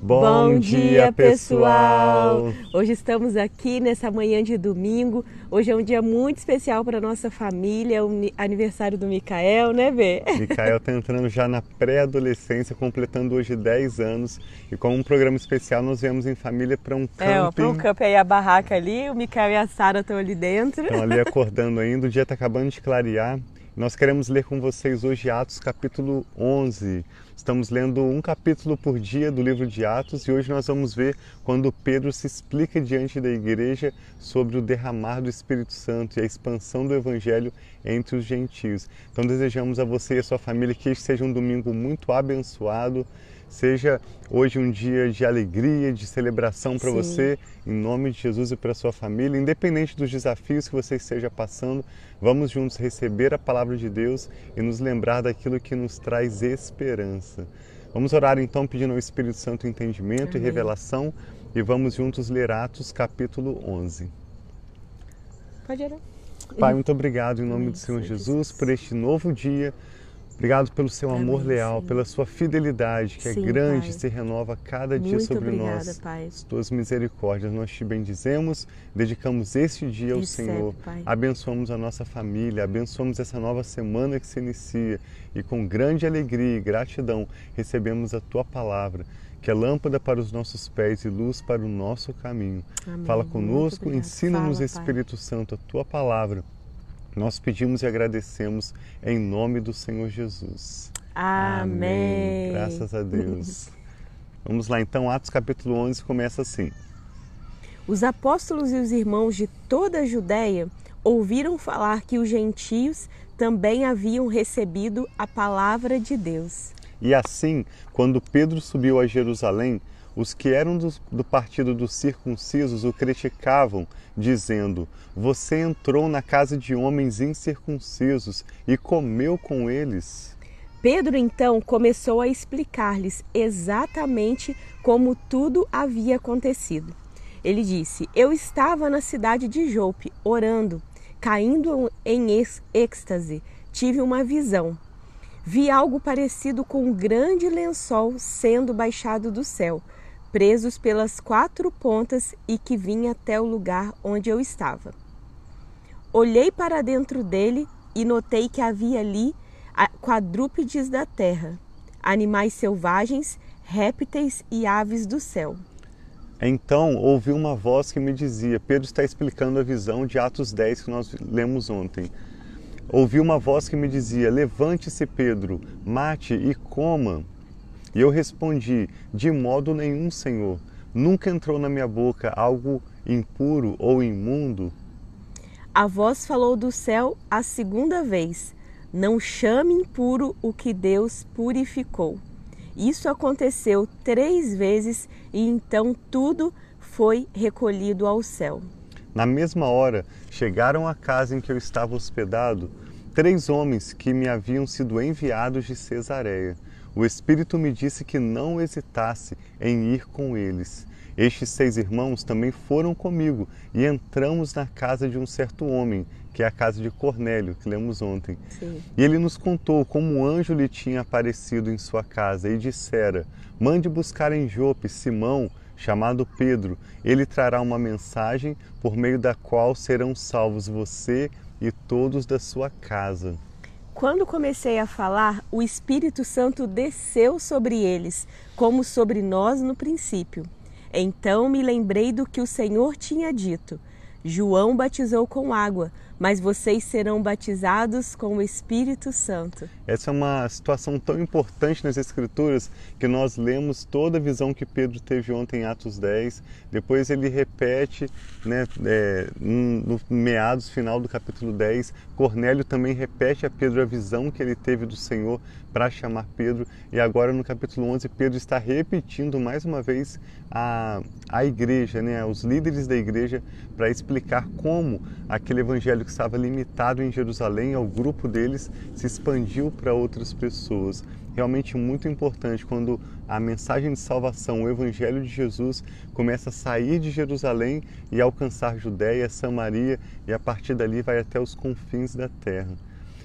Bom, dia, pessoal! Hoje estamos aqui nessa manhã de domingo. Hoje é um dia muito especial para nossa família, é o aniversário do Micael, né, Bê? Micael está entrando já na pré-adolescência, completando hoje 10 anos. E com um programa especial, nós viemos em família para um camping. É, para um camping aí, a barraca ali, o Micael e a Sara estão ali dentro. Estão ali acordando ainda, o dia está acabando de clarear. Nós queremos ler com vocês hoje Atos capítulo 11. Estamos lendo um capítulo por dia do livro de Atos e hoje nós vamos ver quando Pedro se explica diante da igreja sobre o derramar do Espírito Santo e a expansão do Evangelho entre os gentios. Então desejamos a você e a sua família que este seja um domingo muito abençoado, seja hoje um dia de alegria, de celebração para você, em nome de Jesus e para sua família, independente dos desafios que você esteja passando, vamos juntos receber a palavra de Deus e nos lembrar daquilo que nos traz esperança. Vamos orar então pedindo ao Espírito Santo entendimento Amém. e revelação e vamos juntos ler Atos capítulo 11. Pode orar. Pai, muito obrigado em nome Amém, do Senhor Jesus, Jesus por este novo dia Obrigado pelo seu Amém, amor leal, pela sua fidelidade, que é sim, é grande e se renova cada dia Muito sobre obrigada, nós. Pai. As tuas misericórdias, nós te bendizemos, dedicamos este dia ao Recebe, Senhor. Pai. Abençoamos a nossa família, abençoamos essa nova semana que se inicia e com grande alegria e gratidão recebemos a tua palavra que é lâmpada para os nossos pés e luz para o nosso caminho. Amém. Fala conosco, ensina-nos, Espírito Pai. Santo, a tua palavra nós pedimos e agradecemos em nome do Senhor Jesus. Amém. Amém. Graças a Deus. Vamos lá então, Atos capítulo 11 começa assim. Os apóstolos e os irmãos de toda a Judéia ouviram falar que os gentios também haviam recebido a palavra de Deus. E assim, quando Pedro subiu a Jerusalém, os que eram do, do, partido dos circuncisos o criticavam, dizendo: Você entrou na casa de homens incircuncisos e comeu com eles. Pedro então começou a explicar-lhes exatamente como tudo havia acontecido. Ele disse: Eu estava na cidade de Jope, orando, caindo em êxtase, tive uma visão. Vi algo parecido com um grande lençol sendo baixado do céu presos pelas quatro pontas e que vinha até o lugar onde eu estava. Olhei para dentro dele e notei que havia ali quadrúpedes da terra, animais selvagens, répteis e aves do céu. Então ouvi uma voz que me dizia: Pedro está explicando a visão de Atos 10 que nós lemos ontem. Ouvi uma voz que me dizia: Levante-se, Pedro, mate e coma. E eu respondi: De modo nenhum, Senhor. Nunca entrou na minha boca algo impuro ou imundo. A voz falou do céu a segunda vez: Não chame impuro o que Deus purificou. Isso aconteceu três vezes e então tudo foi recolhido ao céu. Na mesma hora, chegaram à casa em que eu estava hospedado três homens que me haviam sido enviados de Cesareia o Espírito me disse que não hesitasse em ir com eles. Estes seis irmãos também foram comigo e entramos na casa de um certo homem, que é a casa de Cornélio, que lemos ontem. Sim. E ele nos contou como o anjo lhe tinha aparecido em sua casa e dissera: Mande buscar em Jope Simão, chamado Pedro. Ele trará uma mensagem por meio da qual serão salvos você e todos da sua casa. Quando comecei a falar, o Espírito Santo desceu sobre eles, como sobre nós no princípio. Então me lembrei do que o Senhor tinha dito: João batizou com água, mas vocês serão batizados com o Espírito Santo. Essa é uma situação tão importante nas Escrituras que nós lemos toda a visão que Pedro teve ontem em Atos 10, depois ele repete né, é, no meados final do capítulo 10. Cornélio também repete a Pedro a visão que ele teve do Senhor para chamar Pedro, e agora no capítulo 11, Pedro está repetindo mais uma vez a, a igreja, né, os líderes da igreja, para explicar como aquele evangelho que estava limitado em Jerusalém, ao grupo deles, se expandiu para outras pessoas. Realmente muito importante quando a mensagem de salvação, o evangelho de Jesus, começa a sair de Jerusalém e alcançar Judéia, Samaria e a partir dali vai até os confins da terra.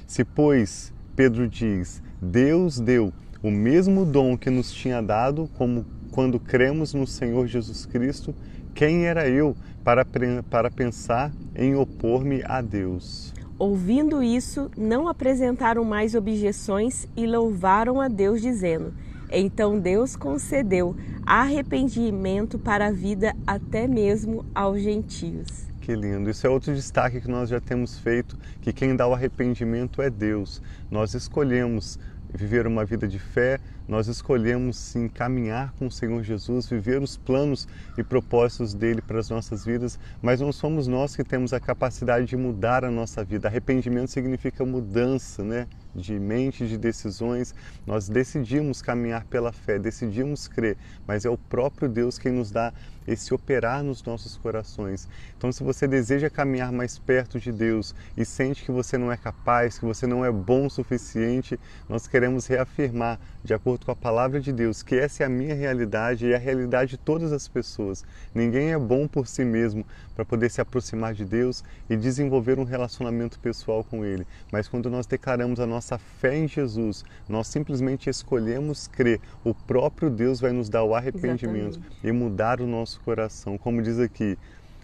Se, pois, Pedro diz, Deus deu o mesmo dom que nos tinha dado, como quando cremos no Senhor Jesus Cristo, quem era eu para, para pensar em opor-me a Deus? Ouvindo isso, não apresentaram mais objeções e louvaram a Deus, dizendo: Então Deus concedeu arrependimento para a vida até mesmo aos gentios. Que lindo. Isso é outro destaque que nós já temos feito, que quem dá o arrependimento é Deus. Nós escolhemos viver uma vida de fé, nós escolhemos sim caminhar com o Senhor Jesus, viver os planos e propósitos dele para as nossas vidas, mas não somos nós que temos a capacidade de mudar a nossa vida. Arrependimento significa mudança, né? de mente, de decisões. Nós decidimos caminhar pela fé, decidimos crer, mas é o próprio Deus quem nos dá esse operar nos nossos corações. Então, se você deseja caminhar mais perto de Deus e sente que você não é capaz, que você não é bom o suficiente, nós queremos reafirmar, de acordo com a palavra de Deus, que essa é a minha realidade e a realidade de todas as pessoas. Ninguém é bom por si mesmo para poder se aproximar de Deus e desenvolver um relacionamento pessoal com Ele. Mas quando nós declaramos a nossa fé em Jesus, nós simplesmente escolhemos crer, o próprio Deus vai nos dar o arrependimento Exatamente. e mudar o nosso coração. Como diz aqui,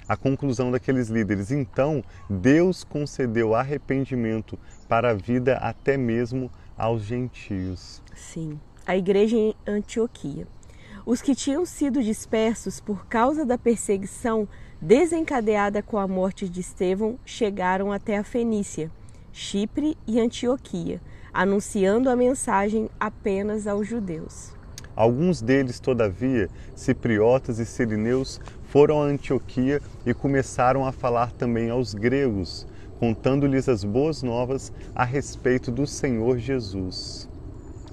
a conclusão daqueles líderes. Então, Deus concedeu arrependimento para a vida até mesmo aos gentios. Sim, a igreja em Antioquia. Os que tinham sido dispersos por causa da perseguição desencadeada com a morte de Estevão chegaram até a Fenícia, Chipre e Antioquia, anunciando a mensagem apenas aos judeus. Alguns deles, todavia, cipriotas e sirineus, foram a Antioquia e começaram a falar também aos gregos, contando-lhes as boas novas a respeito do Senhor Jesus.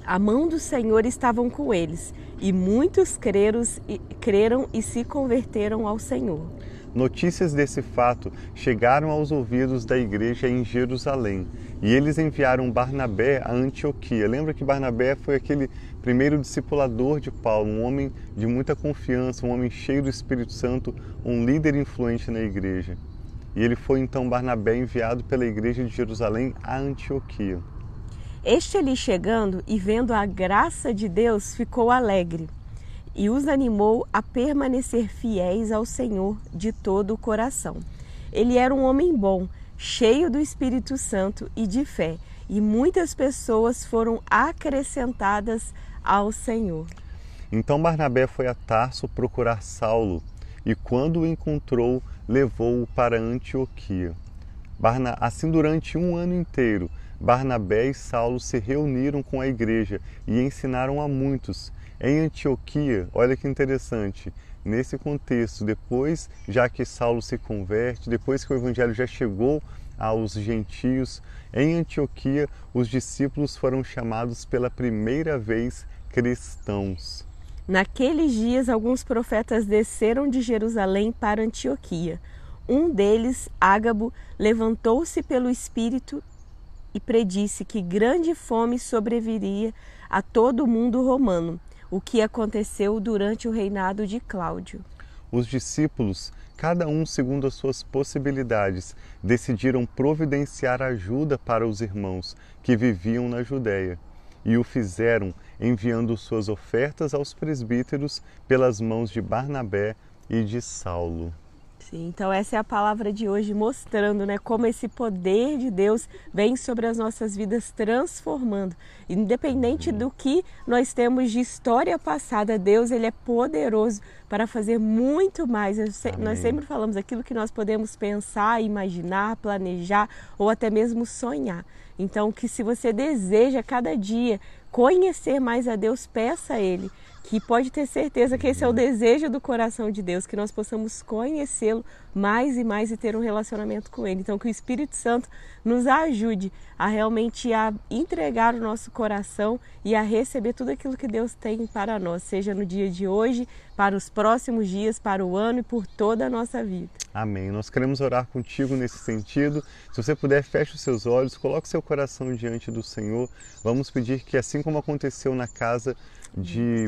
A mão do Senhor estavam com eles, e muitos creram e, creram e se converteram ao Senhor. Notícias desse fato chegaram aos ouvidos da igreja em Jerusalém e eles enviaram Barnabé a Antioquia. Lembra que Barnabé foi aquele primeiro discipulador de Paulo, um homem de muita confiança, um homem cheio do Espírito Santo, um líder influente na igreja. E ele foi então Barnabé enviado pela igreja de Jerusalém a Antioquia. Este ali chegando e vendo a graça de Deus ficou alegre e os animou a permanecer fiéis ao Senhor de todo o coração. Ele era um homem bom, cheio do Espírito Santo e de fé, e muitas pessoas foram acrescentadas ao Senhor. Então Barnabé foi a Tarso procurar Saulo, e quando o encontrou, levou-o para Antioquia. Barna... Assim, durante um ano inteiro, Barnabé e Saulo se reuniram com a igreja e ensinaram a muitos, em Antioquia, olha que interessante, nesse contexto, depois, já que Saulo se converte, depois que o evangelho já chegou aos gentios, em Antioquia os discípulos foram chamados pela primeira vez cristãos. Naqueles dias, alguns profetas desceram de Jerusalém para Antioquia. Um deles, Ágabo, levantou-se pelo Espírito e predisse que grande fome sobreviria a todo o mundo romano o que aconteceu durante o reinado de Cláudio. Os discípulos, cada um segundo as suas possibilidades, decidiram providenciar ajuda para os irmãos que viviam na Judéia e o fizeram enviando suas ofertas aos presbíteros pelas mãos de Barnabé e de Saulo. Sim, então essa é a palavra de hoje mostrando, né, como esse poder de Deus vem sobre as nossas vidas transformando. Independente do que nós temos de história passada, Deus ele é poderoso para fazer muito mais. Nós sempre falamos aquilo que nós podemos pensar, imaginar, planejar ou até mesmo sonhar. Então, que se você deseja cada dia conhecer mais a Deus, peça a Ele que pode ter certeza que esse é o desejo do coração de Deus, que nós possamos conhecê-lo mais e mais e ter um relacionamento com Ele. Então, que o Espírito Santo nos ajude a realmente a entregar o nosso coração e a receber tudo aquilo que Deus tem para nós, seja no dia de hoje, para os próximos dias, para o ano e por toda a nossa vida. Amém. Nós queremos orar contigo nesse sentido. Se você puder, feche os seus olhos, coloque seu coração diante do Senhor. Vamos pedir que, assim como aconteceu na casa de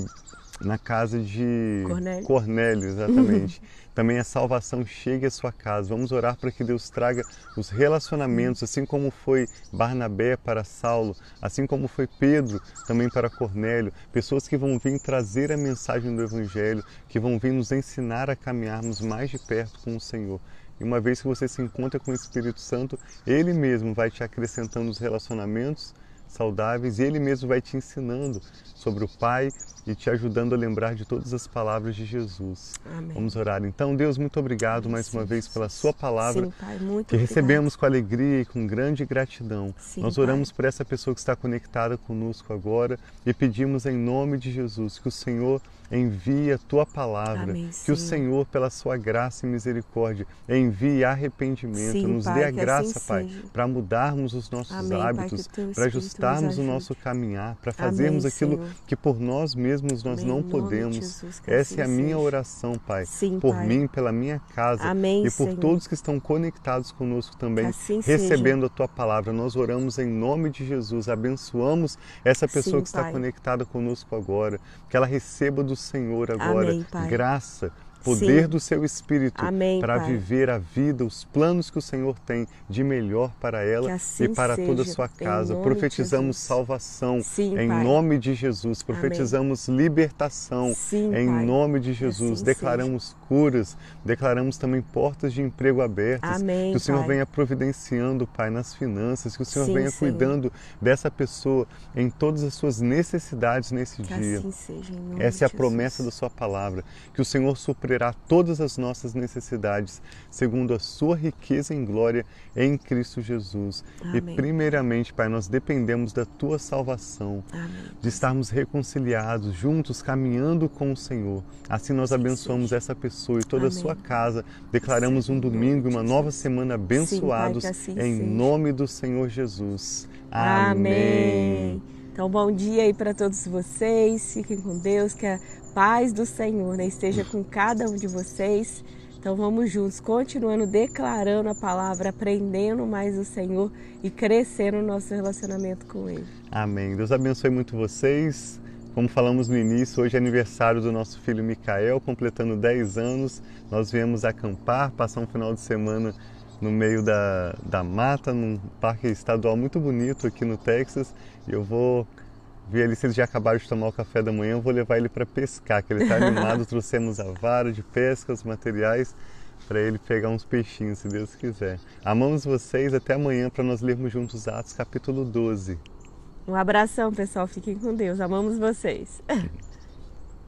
na casa de Cornélio. Cornélio, exatamente. Também a salvação chegue à sua casa. Vamos orar para que Deus traga os relacionamentos, assim como foi Barnabé para Saulo, assim como foi Pedro também para Cornélio. Pessoas que vão vir trazer a mensagem do Evangelho, que vão vir nos ensinar a caminharmos mais de perto com o Senhor. E uma vez que você se encontra com o Espírito Santo, Ele mesmo vai te acrescentando os relacionamentos saudáveis e Ele mesmo vai te ensinando sobre o Pai e te ajudando a lembrar de todas as palavras de Jesus. Amém. Vamos orar. Então, Deus, muito obrigado mais uma vez pela Sua palavra. Sim, Pai, muito que obrigada. recebemos com alegria e com grande gratidão. Sim, Nós Pai. oramos por essa pessoa que está conectada conosco agora e pedimos em nome de Jesus que o Senhor envie a tua palavra, Amém, que o Senhor. Pela sua graça e misericórdia, envie arrependimento, Sim, nos Pai, dê a que graça, assim Pai, seja. para mudarmos os nossos Amém, hábitos, para ajustarmos o nosso caminhar, para fazermos Amém, aquilo Senhor. que por nós mesmos nós não podemos. Jesus, Essa assim é a minha seja. oração, Pai, Sim, por Pai. mim, pela minha casa e por Senhor. todos que estão conectados conosco também, assim seja. recebendo a tua palavra. Nós oramos em nome de Jesus, abençoamos essa pessoa Sim, que está Pai. conectada conosco agora, que ela receba do Senhor agora. Amém, graça, poder Sim. do seu espírito para viver a vida, os planos que o Senhor tem de melhor para ela assim e para toda a seja, sua casa. Profetizamos Jesus. salvação Sim, em Pai. nome de Jesus. Profetizamos libertação Sim, em Pai. nome de Jesus. assim declaramos curas, declaramos também portas de emprego abertas. Amém, que o Senhor Pai. venha providenciando, Pai, nas finanças, que o Senhor venha Senhor. cuidando dessa pessoa em todas as suas necessidades nesse Que dia. assim seja, Essa é a de promessa da Jesus. Sua palavra, que o Senhor suprirá todas as nossas necessidades, segundo a Sua riqueza em glória em Cristo Jesus. E Amém. primeiramente, Pai, nós dependemos da Tua salvação, Amém. de estarmos reconciliados, juntos, caminhando com o Senhor. Assim nós abençoamos essa pessoa e toda a Amém. sua casa. Declaramos um domingo e uma nova semana abençoados que assim em seja. nome do Senhor Jesus. Amém. Então, bom dia aí para todos vocês. Fiquem com Deus, que a paz do Senhor né, esteja com cada um de vocês. Então, vamos juntos, continuando declarando a palavra, aprendendo mais o Senhor e crescendo no nosso relacionamento com Ele. Amém. Deus abençoe muito vocês. Como falamos no início, hoje é aniversário do nosso filho Micael, completando 10 anos. Nós viemos acampar, passar um final de semana no meio da, da mata, num parque estadual muito bonito aqui no Texas. E eu vou ver ali se eles já acabaram de tomar o café da manhã, eu vou levar ele para pescar, que ele está animado. Trouxemos a vara de pesca, os materiais para ele pegar uns peixinhos, se Deus quiser. Amamos vocês, até amanhã para nós lermos juntos Atos capítulo 12. Um abração, pessoal. Fiquem com Deus. Amamos vocês.